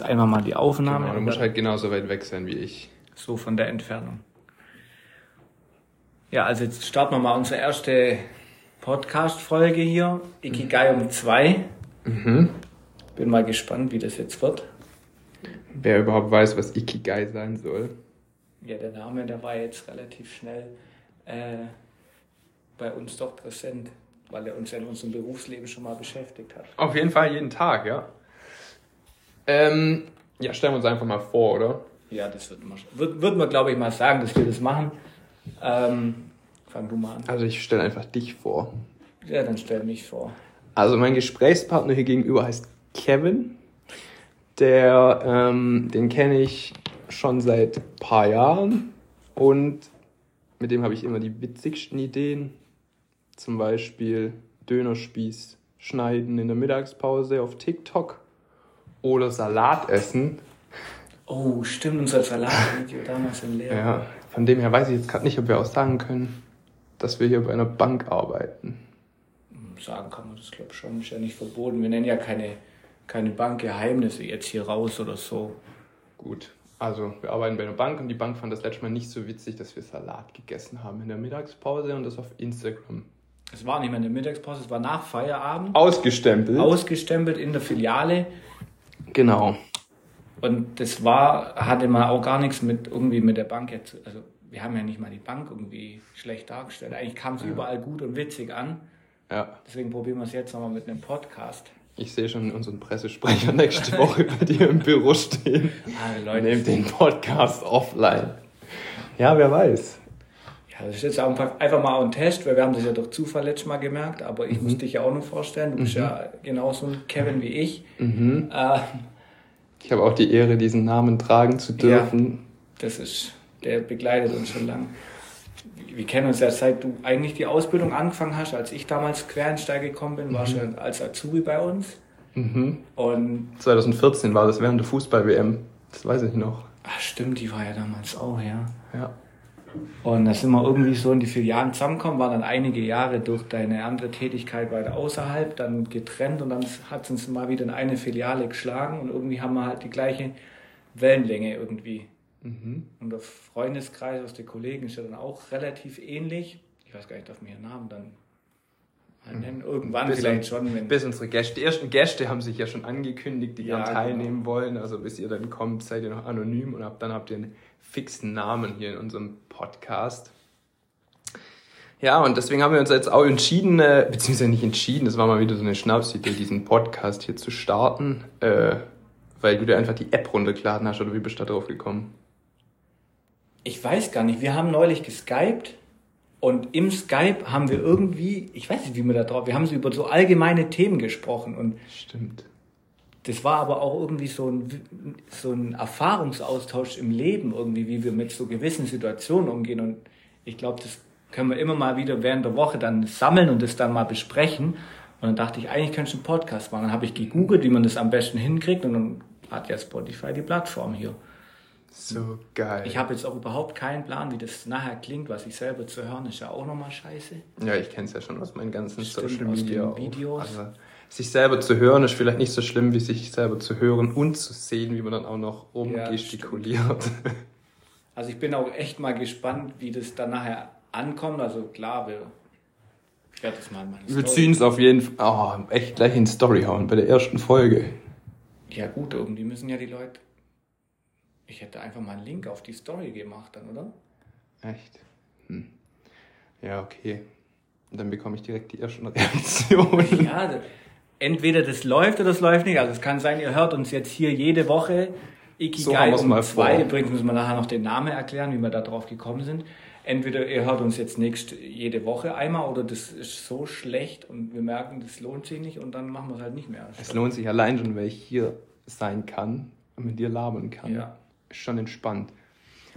jetzt einfach mal die Aufnahme. Genau, du musst halt genauso weit weg sein wie ich. so von der Entfernung. Ja, also jetzt starten wir mal unsere erste Podcast-Folge hier. Ikigai um zwei. Mhm. Bin mal gespannt, wie das jetzt wird. Wer überhaupt weiß, was Ikigai sein soll. Ja, der Name, der war jetzt relativ schnell äh, bei uns doch präsent, weil er uns ja in unserem Berufsleben schon mal beschäftigt hat. Auf jeden Fall jeden Tag, ja. Ähm, ja, stellen wir uns einfach mal vor, oder? Ja, das wird man, wird, wird man glaube ich, mal sagen, dass wir das machen. Ähm, fang du mal an. Also ich stelle einfach dich vor. Ja, dann stell mich vor. Also mein Gesprächspartner hier gegenüber heißt Kevin. Der, ähm, den kenne ich schon seit ein paar Jahren und mit dem habe ich immer die witzigsten Ideen. Zum Beispiel Dönerspieß schneiden in der Mittagspause auf TikTok oder Salat essen. Oh, stimmt, unser Salatvideo damals in Lehrer. Ja, von dem her weiß ich jetzt gerade nicht, ob wir auch sagen können, dass wir hier bei einer Bank arbeiten. Sagen kann man das, glaube ich, schon. Ist ja nicht verboten. Wir nennen ja keine, keine Bankgeheimnisse jetzt hier raus oder so. Gut, also wir arbeiten bei einer Bank und die Bank fand das letzte Mal nicht so witzig, dass wir Salat gegessen haben in der Mittagspause und das auf Instagram Es war nicht mehr in der Mittagspause, es war nach Feierabend. ausgestempelt. Ausgestempelt in der Filiale. Genau. Und das war, hatte man auch gar nichts mit irgendwie mit der Bank jetzt. Also wir haben ja nicht mal die Bank irgendwie schlecht dargestellt. Eigentlich kam es überall gut und witzig an. Ja, Deswegen probieren wir es jetzt nochmal mit einem Podcast. ich sehe schon unseren Pressesprecher nächste Woche bei dir im Büro stehen. Ah, Leute, nehmt den Podcast offline. Ja, wer weiß. Ja, das ist jetzt einfach mal ein Test, weil wir haben das ja durch Zufall letztes Mal gemerkt, aber ich muss dich ja auch noch vorstellen. Du bist ja genauso ein Kevin wie ich. Äh, Ich habe auch die Ehre, diesen Namen tragen zu dürfen. das ist, der begleitet uns schon lang. Wir- kennen uns ja seit du eigentlich die Ausbildung angefangen hast, als ich damals Quereinsteiger gekommen bin, warst du ja als Azubi bei uns. Mhm. Und 2014 war das während der Fußball-WM. Das weiß ich noch. ach stimmt, die war ja damals auch, ja. Ja. Und da sind wir irgendwie so in die Filialen zusammengekommen, waren dann einige Jahre durch deine andere Tätigkeit weiter außerhalb, dann getrennt und dann hat es uns mal wieder in eine Filiale geschlagen und irgendwie haben wir halt die gleiche Wellenlänge irgendwie. Mhm. Und der Freundeskreis aus den Kollegen ist ja dann auch relativ ähnlich. Ich weiß gar nicht, darf man ihren Namen dann nennen? Irgendwann Bis vielleicht schon, wenn. Bis unsere Gäste, die ersten Gäste haben sich ja schon angekündigt, die Ja, gerne teilnehmen wollen. Also bis ihr dann kommt, seid ihr noch anonym und ab dann habt ihr einen fixen Namen hier in unserem Podcast. Ja, und deswegen haben wir uns jetzt auch entschieden, äh, beziehungsweise nicht entschieden, das war mal wieder so eine Schnapsidee, diesen Podcast hier zu starten, äh, weil du dir einfach die App runtergeladen hast oder wie bist du da drauf gekommen? Ich weiß gar nicht, wir haben neulich geskypt und im Skype haben wir irgendwie, ich weiß nicht, wie wir da drauf, wir haben so über so allgemeine Themen gesprochen und Stimmt. das war aber auch irgendwie so ein, so ein Erfahrungsaustausch im Leben irgendwie, wie wir mit so gewissen Situationen umgehen und ich glaube, das können wir immer mal wieder während der Woche dann sammeln und das dann mal besprechen und dann dachte ich, eigentlich könnte ich einen Podcast machen. Dann habe ich gegoogelt, wie man das am besten hinkriegt und dann hat ja Spotify die Plattform hier. So geil. Ich habe jetzt auch überhaupt keinen Plan, wie das nachher klingt, was ich selber zu hören, ist ja auch nochmal scheiße. Ja, ich kenne es ja schon aus meinen ganzen Stimmt, Social Media. Videos. Also, sich selber zu hören ist vielleicht nicht so schlimm, wie sich selber zu hören und zu sehen, wie man dann auch noch Ja, rumgestikuliert. Also ich bin auch echt mal gespannt, wie das dann nachher ankommt. Also klar, wir, ich werde das mal in meine Wir Story- ziehen es auf jeden Fall oh, echt gleich in Story hauen bei der ersten Folge. Ja gut, irgendwie müssen ja die Leute... Ich hätte einfach mal einen Link auf die Story gemacht dann, oder? Echt? Hm. Ja, okay. Und dann bekomme ich direkt die ersten Reaktionen. Ja, entweder das läuft oder das läuft nicht. Also es kann sein, ihr hört uns jetzt hier jede Woche So Ikigai wir's um mal zwei. vor. Übrigens müssen wir nachher noch den Namen erklären, wie wir da drauf gekommen sind. Entweder ihr hört uns jetzt nächst jede Woche einmal oder das ist so schlecht und wir merken, das lohnt sich nicht und dann machen wir es halt nicht mehr. Es lohnt sich allein schon, weil ich hier sein kann und mit dir labern kann. Ja. Schon entspannt.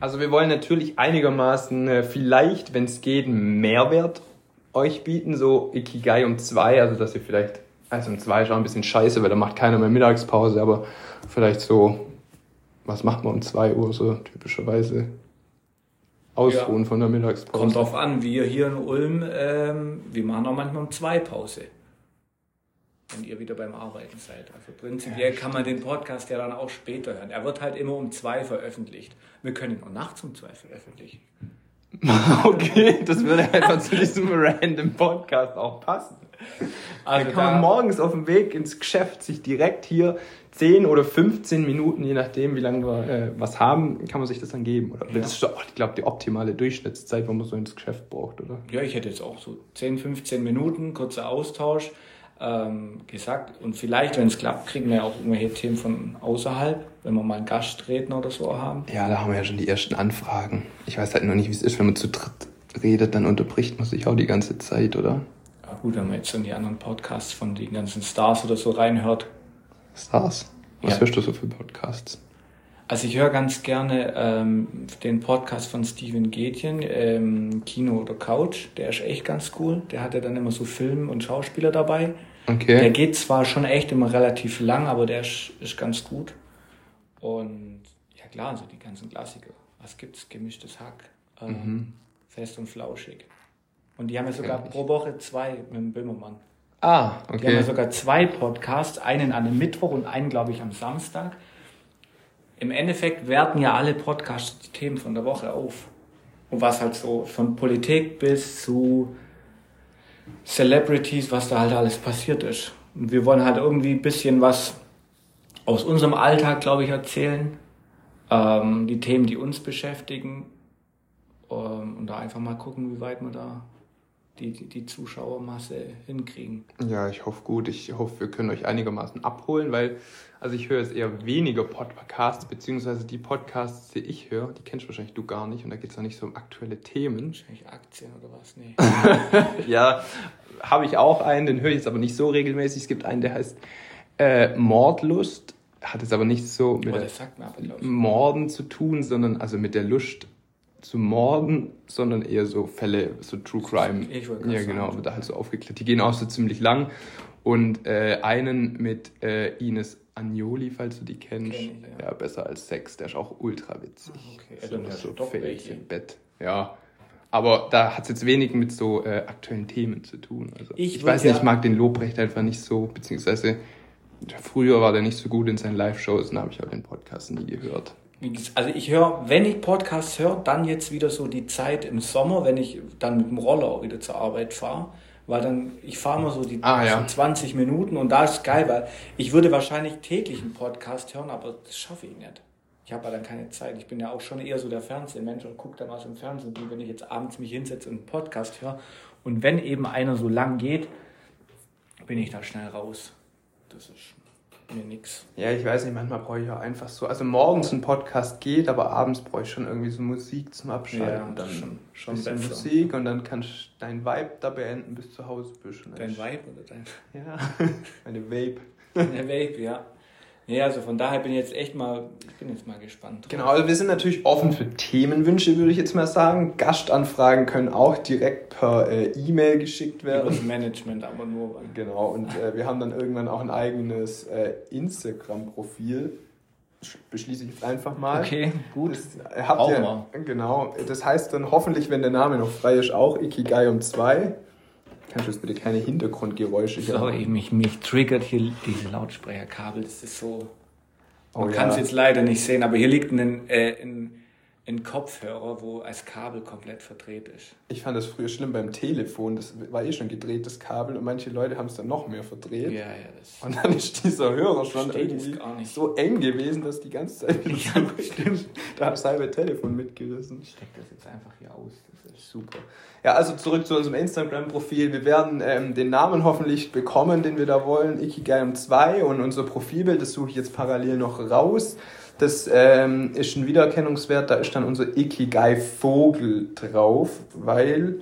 Also wir wollen natürlich einigermaßen äh, vielleicht, wenn es geht, Mehrwert euch bieten, so Ikigai um zwei, also dass ihr vielleicht, also um zwei ist auch ein bisschen scheiße, weil da macht keiner mehr Mittagspause, aber vielleicht so, was macht man um zwei Uhr so typischerweise? Ausruhen von der Mittagspause. Kommt drauf an, wir hier in Ulm, ähm, wir machen auch manchmal um zwei Pause. Wenn ihr wieder beim Arbeiten seid. Also prinzipiell kann man den Podcast ja dann auch später hören. Er wird halt immer um zwei veröffentlicht. Wir können ihn auch nachts um zwei veröffentlichen. okay, das würde einfach zu diesem random Podcast auch passen. Also da kann man morgens auf dem Weg ins Geschäft sich direkt hier 10 oder 15 Minuten, je nachdem, wie lange wir äh, was haben, kann man sich das dann geben. Oder? Ja. Das ist, doch, ich glaube, die optimale Durchschnittszeit, wo man so ins Geschäft braucht, oder? Ja, ich hätte jetzt auch so 10, 15 Minuten, kurzer Austausch ähm, gesagt. Und vielleicht, wenn es klappt, kriegen wir auch irgendwelche Themen von außerhalb, wenn wir mal einen Gastredner oder so haben. Ja, da haben wir ja schon die ersten Anfragen. Ich weiß halt noch nicht, wie es ist, wenn man zu dritt redet, dann unterbricht man sich auch die ganze Zeit, oder? Ja gut, wenn man jetzt in die anderen Podcasts von den ganzen Stars oder so reinhört. Stars? Was ja. hörst du so für Podcasts? Also ich höre ganz gerne ähm, den Podcast von Steven Gätjen, ähm, Kino oder Couch. Der ist echt ganz cool. Der hat ja dann immer so Film- und Schauspieler dabei. Okay. Der geht zwar schon echt immer relativ lang, aber der ist, ist ganz gut. Und ja klar, so die ganzen Klassiker. Was gibt's? Gemischtes Hack, ähm, mhm. Fest und Flauschig. Und die haben ja sogar pro Woche zwei mit dem Böhmermann. Ah, okay. Die haben ja sogar zwei Podcasts, einen an dem Mittwoch und einen, glaube ich, am Samstag im Endeffekt werten ja alle Podcasts die Themen von der Woche auf. Und was halt so von Politik bis zu Celebrities, was da halt alles passiert ist. Und wir wollen halt irgendwie ein bisschen was aus unserem Alltag, glaube ich, erzählen. Ähm, die Themen, die uns beschäftigen. Ähm, und da einfach mal gucken, wie weit wir da die, die, Zuschauermasse hinkriegen. Ja, ich hoffe gut. Ich hoffe, wir können euch einigermaßen abholen, weil also ich höre jetzt eher weniger Podcasts, beziehungsweise die Podcasts, die ich höre, die kennst wahrscheinlich du gar nicht und da geht es auch nicht so um aktuelle Themen. Wahrscheinlich Aktien oder was? Nee. ja, habe ich auch einen, den höre ich jetzt aber nicht so regelmäßig. Es gibt einen, der heißt äh, Mordlust, hat es aber nicht so mit oh, Morden zu tun, sondern also mit der Lust zu morden, sondern eher so Fälle, so True Crime. Ich wollte Ja, genau, wird da halt so aufgeklärt. Die gehen auch so ziemlich lang. Und äh, einen mit äh, Ines Agnoli, falls du die kennst. Kenn ich, ja. ja. besser als Sex, der ist auch ultra witzig. Okay, so, ja, so Fails im Bett. Ja. Aber da hat es jetzt wenig mit so äh, aktuellen Themen zu tun. Also, ich, ich weiß nicht, ich mag den Lobrecht einfach nicht so, beziehungsweise früher war der nicht so gut in seinen Live-Shows, dann habe ich auch den Podcast nie gehört. Also ich höre, wenn ich Podcasts höre, dann jetzt wieder so die Zeit im Sommer, wenn ich dann mit dem Roller auch wieder zur Arbeit fahre. Weil dann, ich fahre mal so die ah, ja. 20 Minuten und da ist geil, weil ich würde wahrscheinlich täglich einen Podcast hören, aber das schaffe ich nicht. Ich habe ja dann keine Zeit. Ich bin ja auch schon eher so der Fernsehmensch und gucke dann was im Fernsehen, wie wenn ich jetzt abends mich hinsetze und einen Podcast höre. Und wenn eben einer so lang geht, bin ich da schnell raus. Das ist mir nichts. Ja, ich weiß nicht, manchmal brauche ich auch einfach so. Also morgens ein Podcast geht, aber abends brauche ich schon irgendwie so Musik zum Abschalten. Ja, und dann schon, schon bisschen besser. Musik und dann kannst du dein Vibe da beenden, bis zu Hause bist. Dein Vibe oder dein? Ja, meine Vape. Eine Vape, ja. Ja, also von daher bin ich jetzt echt mal, ich bin jetzt mal gespannt. Genau, also wir sind natürlich offen für Themenwünsche, würde ich jetzt mal sagen. Gastanfragen können auch direkt per äh, E-Mail geschickt werden. Über das Management aber nur. Genau, und äh, wir haben dann irgendwann auch ein eigenes äh, Instagram-Profil. Beschließe ich jetzt einfach mal. Okay, gut. Das, äh, habt ihr, genau, das heißt dann hoffentlich, wenn der Name noch frei ist, auch Ikigai um 2. Kannst du jetzt bitte keine Hintergrundgeräusche hier Sorry, mich, mich triggert hier diese Lautsprecherkabel. Das ist so. Man oh, kann es ja. jetzt leider nicht sehen, aber hier liegt ein, äh, ein ein Kopfhörer, wo als Kabel komplett verdreht ist. Ich fand das früher schlimm beim Telefon. Das war eh schon gedrehtes Kabel und manche Leute haben es dann noch mehr verdreht. Ja, ja, das und dann ist dieser Hörer schon irgendwie so eng gewesen, dass die ganze Zeit ja, stimmt. Da hat das halbe Telefon mitgerissen. Ich stecke das jetzt einfach hier aus. Das ist super. Ja, also zurück zu unserem Instagram-Profil. Wir werden ähm, den Namen hoffentlich bekommen, den wir da wollen. Ikigai 2 und unser Profilbild, das suche ich jetzt parallel noch raus. Das ähm, ist ein Wiedererkennungswert, da ist dann unser Ikigai-Vogel drauf, weil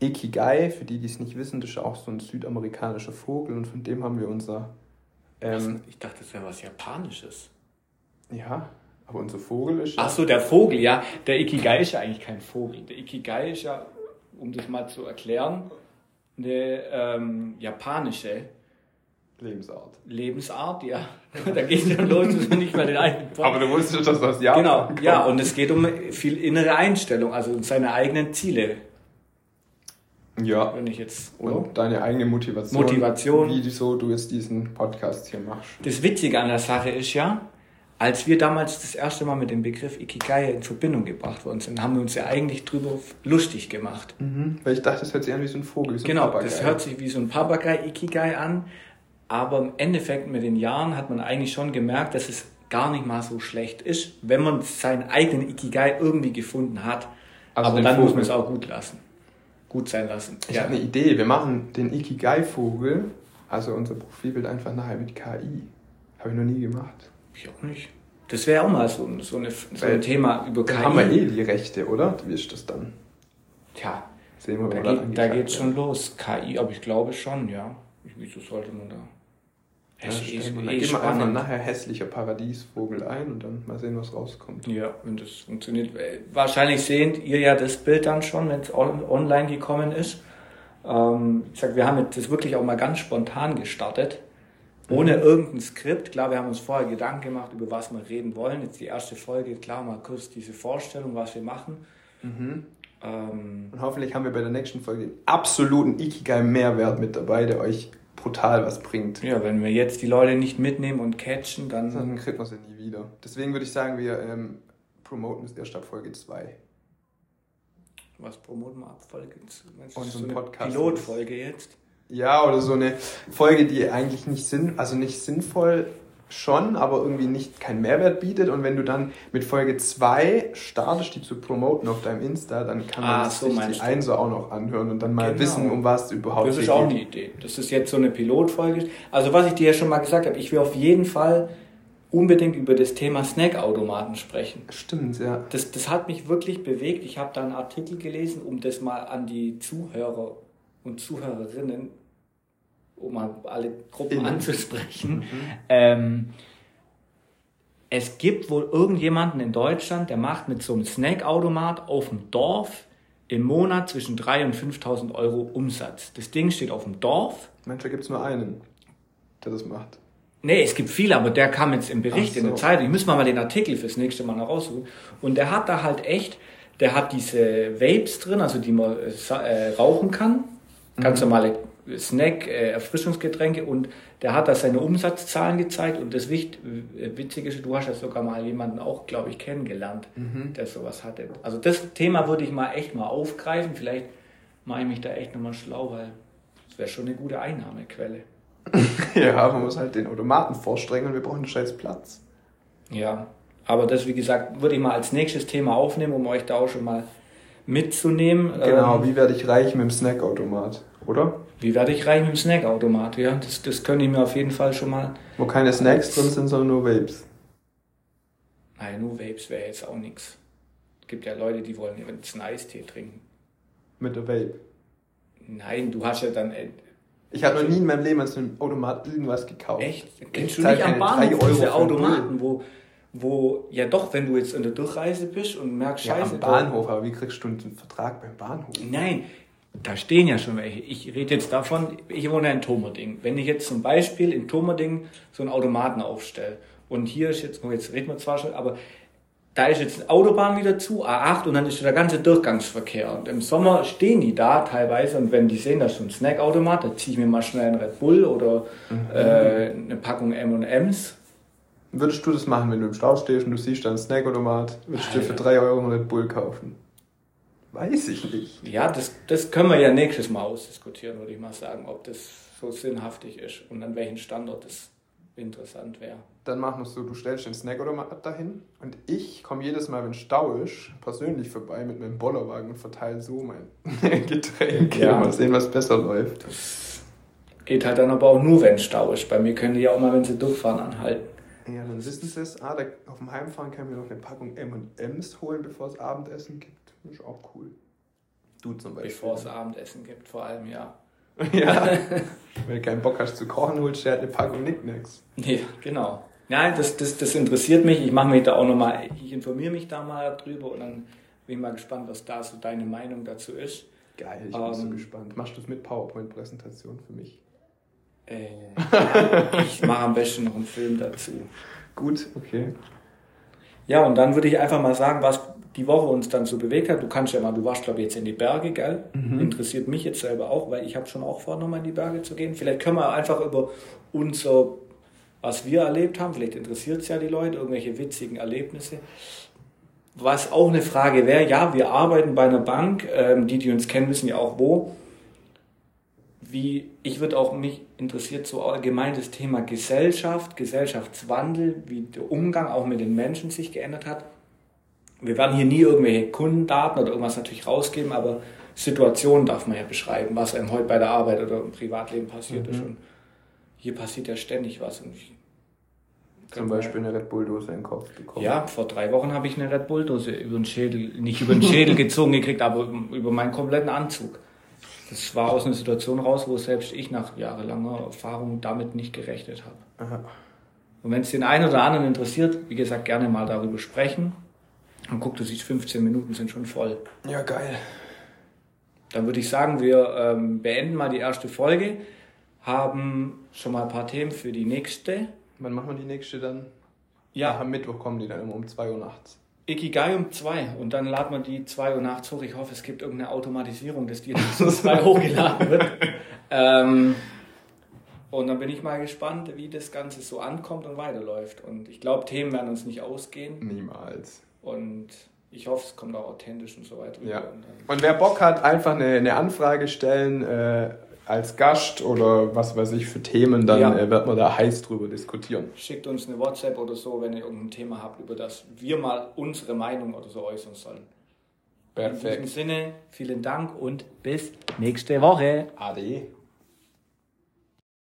Ikigai, für die, die es nicht wissen, das ist auch so ein südamerikanischer Vogel und von dem haben wir unser. Ähm, ich dachte, das wäre was Japanisches. Ja, aber unser Vogel ist. Ach so, der Vogel, ja. Der Ikigai ist ja eigentlich kein Vogel. Der Ikigai ist ja, um das mal zu erklären, eine ähm, japanische Lebensart. Lebensart, ja. da geht es dann los, dass man nicht mehr den eigenen Bock. Aber du wusstest, dass das ja. Genau, kommt. ja, und es geht um viel innere Einstellung, also um seine eigenen Ziele Ja. Wenn ich jetzt, Und deine eigene Motivation. Motivation. Wieso du jetzt diesen Podcast hier machst. Das Witzige an der Sache ist ja, als wir damals das erste Mal mit dem Begriff Ikigai in Verbindung gebracht worden sind, haben wir uns ja eigentlich drüber lustig gemacht. Mhm. Weil ich dachte, das hört sich an wie so ein Vogel. Wie so ein Genau, Papagei. das hört sich wie so ein Papagei Ikigai an, aber im Endeffekt mit den Jahren hat man eigentlich schon gemerkt, dass es gar nicht mal so schlecht ist, wenn man seinen eigenen Ikigai irgendwie gefunden hat. Also aber dann muss Vogel. man es auch gut lassen. Gut sein lassen. Ich habe eine Idee. Wir machen den Ikigai-Vogel, also unser Profilbild, einfach nachher mit KI. Habe ich noch nie gemacht. Ich auch nicht. Das wäre auch mal so, ein- so, eine, so ein Thema über KI. haben wir eh die Rechte, oder? Wie ist das dann? Tja, Sehen wir, da, geht, da angeklagt geht's schon los. KI, aber ich glaube schon, ja. Wieso sollte man da? Ja, ist wir- eh geben wir einfach nachher hässlicher Paradiesvogel ein und dann mal sehen, was rauskommt. Ja, wenn das funktioniert. Äh, Wahrscheinlich seht ihr ja das Bild dann schon, wenn es on online gekommen ist. Ähm, ich sag, wir haben jetzt das wirklich auch mal ganz spontan gestartet. Ohne irgendein Skript. Klar, wir haben uns vorher Gedanken gemacht, über was wir reden wollen. Jetzt die erste Folge, klar, mal kurz diese Vorstellung, was wir machen. Ähm, Und hoffentlich haben wir bei der nächsten Folge den absoluten Ikigai-Mehrwert mit dabei, der euch brutal was bringt. ja, wenn wir jetzt die Leute nicht mitnehmen und catchen, dann Dann kriegt man sie nie wieder. Deswegen würde ich sagen, wir ähm, promoten es erst ab Folge 2. was promoten wir ab Folge? Meinst du, Und so ein eine Podcast. Pilotfolge jetzt. Ja, oder so eine Folge, die eigentlich nicht sinn, also nicht sinnvoll schon, aber irgendwie nicht keinen Mehrwert bietet. Und wenn du dann mit Folge 2 startest, die zu promoten auf deinem Insta, dann kann man Ah, das so sich die du. Einser auch noch anhören und dann mal Genau. wissen, um was es überhaupt Das ist auch geht. eine Idee. Das ist jetzt so eine Pilotfolge. Also was ich dir ja schon mal gesagt habe, ich will auf jeden Fall unbedingt über das Thema Snackautomaten sprechen. Stimmt, ja. Das, das hat mich wirklich bewegt. Ich habe da einen Artikel gelesen, um das mal an die Zuhörer und Zuhörerinnen, um mal alle Gruppen Innen. anzusprechen. Ähm, es gibt wohl irgendjemanden in Deutschland, der macht mit so einem Snackautomat auf dem Dorf im Monat zwischen 3.000 und 5.000 Euro Umsatz. Das Ding steht auf dem Dorf. Mensch, da gibt es nur einen, der das macht. Nee, es gibt viele, aber der kam jetzt im Bericht Ach in der so. Zeitung. Ich muss mal mal den Artikel fürs nächste Mal noch raussuchen. Und der hat da halt echt, der hat diese Vapes drin, also die man äh, äh, rauchen kann. Ganz Mhm. normale Snack, äh, Erfrischungsgetränke. Und der hat da seine Umsatzzahlen gezeigt. Und das Wicht, Witzige ist, du hast ja sogar mal jemanden auch, glaube ich, kennengelernt, Mhm. der sowas hatte. Also das Thema würde ich mal echt mal aufgreifen. Vielleicht mache ich mich da echt nochmal schlau, weil das wäre schon eine gute Einnahmequelle. Ja, man muss halt den Automaten vorstrengen und wir brauchen einen scheiß Platz. Ja, aber das, wie gesagt, würde ich mal als nächstes Thema aufnehmen, um euch da auch schon mal mitzunehmen. Genau, Ähm, wie werde ich reich mit dem Snackautomat, oder? Wie werde ich reich mit dem Snackautomat? Ja, das, das könnte ich mir auf jeden Fall schon mal. Wo keine Snacks drin sind, sondern nur Vapes. Nein, nur Vapes wäre jetzt auch nichts. Es gibt ja Leute, die wollen jetzt einen Eistee trinken. Mit der Vape. Nein, du hast ja dann. äh, Ich habe noch nie in meinem Leben an so einem Automat irgendwas gekauft. Echt? Ich Kennst du nicht am Bahnhof diese Automaten, wo, wo, ja doch, wenn du jetzt in der Durchreise bist und merkst, Ja, scheiße. am Bahnhof, aber wie kriegst du einen Vertrag beim Bahnhof? Nein, da stehen ja schon welche. Ich rede jetzt davon, ich wohne in Tomerding. Wenn ich jetzt zum Beispiel in Tomerding so einen Automaten aufstelle und hier ist jetzt, jetzt reden wir zwar schon, aber da ist jetzt eine Autobahn wieder zu, A8 und dann ist der ganze Durchgangsverkehr. Und im Sommer stehen die da teilweise und wenn die sehen, da ist so ein Snackautomat, da ziehe ich mir mal schnell einen Red Bull oder äh, eine Packung M&M's. Würdest du das machen, wenn du im Stau stehst und du siehst da einen Snackautomat? Würdest du dir für Alter. 3 Euro einen Red Bull kaufen? Weiß ich nicht. Ja, das, das können wir ja nächstes Mal ausdiskutieren, würde ich mal sagen, ob das so sinnhaftig ist und an welchem Standort das interessant wäre. Dann machen wir es so, du stellst den Snackautomat dahin und ich komme jedes Mal, wenn Stau ist, persönlich vorbei mit meinem Bollerwagen und verteile so mein Getränk. Ja. Mal sehen, was besser läuft. Geht halt dann aber auch nur, wenn Stau ist. Bei mir können die ja auch mal, wenn sie durchfahren, anhalten. Ja, dann wissen sie es. Ah, da, auf dem Heimfahren kann ich mir noch eine Packung M&M's holen, bevor es Abendessen gibt. Das ist auch cool. Du zum Beispiel. Bevor es Abendessen gibt, vor allem, ja. Ja. Wenn du keinen Bock hast zu kochen, holst du halt eine Packung Nicknacks. Ja, genau. Nein, das, das, das interessiert mich. Ich mache mich da auch nochmal, ich informiere mich da mal drüber und dann bin ich mal gespannt, was da so deine Meinung dazu ist. Geil, ich bin so Ähm. gespannt. Machst du das mit PowerPoint-Präsentation für mich? Äh, ich mache am besten noch einen Film dazu. Gut, okay. Ja, und dann würde ich einfach mal sagen, was die Woche uns dann so bewegt hat. Du kannst ja mal, du warst glaube ich jetzt in die Berge, gell? Mhm. Interessiert mich jetzt selber auch, weil ich habe schon auch vor, nochmal in die Berge zu gehen. Vielleicht können wir einfach über unser, was wir erlebt haben, vielleicht interessiert es ja die Leute, irgendwelche witzigen Erlebnisse. Was auch eine Frage wäre, ja, wir arbeiten bei einer Bank, ähm, die, die uns kennen, wissen ja auch wo. Wie, ich würde auch mich interessiert so allgemein das Thema Gesellschaft, Gesellschaftswandel, wie der Umgang auch mit den Menschen sich geändert hat wir werden hier nie irgendwelche Kundendaten oder irgendwas natürlich rausgeben, aber Situationen darf man ja beschreiben, was einem heute bei der Arbeit oder im Privatleben passiert mhm. ist. Und hier passiert ja ständig was. Und ich Zum Beispiel eine Red Bull-Dose in den Kopf bekommen. Ja, vor drei Wochen habe ich eine Red Bull-Dose über den Schädel, nicht über den Schädel gezogen gekriegt, aber über meinen kompletten Anzug. Das war aus einer Situation raus, wo selbst ich nach jahrelanger Erfahrung damit nicht gerechnet habe. Aha. Und wenn es den einen oder anderen interessiert, wie gesagt, gerne mal darüber sprechen. Und guck, du siehst, 15 Minuten sind schon voll. Ja, geil. Dann würde ich sagen, wir ähm, beenden mal die erste Folge, haben schon mal ein paar Themen für die nächste. Wann machen wir die nächste dann? Ja. Ach, am Mittwoch kommen die dann immer um 2 Uhr nachts. Ikigai um 2 und dann laden wir die 2 Uhr nachts hoch. Ich hoffe, es gibt irgendeine Automatisierung, dass die dann um 2 hochgeladen wird. ähm, und dann bin ich mal gespannt, wie das Ganze so ankommt und weiterläuft. Und ich glaube, Themen werden uns nicht ausgehen. Niemals. Und ich hoffe, es kommt auch authentisch und so weiter. Ja. Und, und wer Bock hat, einfach eine, eine Anfrage stellen äh, als Gast oder was weiß ich für Themen, dann ja. äh, wird man da heiß drüber diskutieren. Schickt uns eine WhatsApp oder so, wenn ihr irgendein Thema habt, über das wir mal unsere Meinung oder so äußern sollen. Perfekt. In diesem Sinne, vielen Dank und bis nächste Woche. Ade.